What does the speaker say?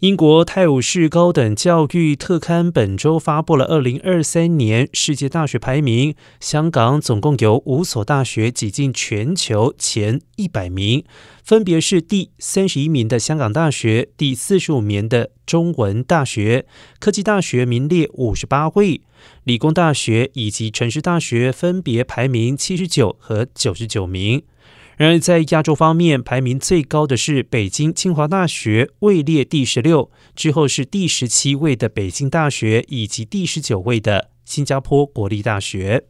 英国《泰晤士高等教育特刊》本周发布了二零二三年世界大学排名，香港总共有五所大学挤进全球前一百名，分别是第三十一名的香港大学，第四十五名的中文大学，科技大学名列五十八位，理工大学以及城市大学分别排名七十九和九十九名。然而，在亚洲方面，排名最高的是北京清华大学，位列第十六，之后是第十七位的北京大学，以及第十九位的新加坡国立大学。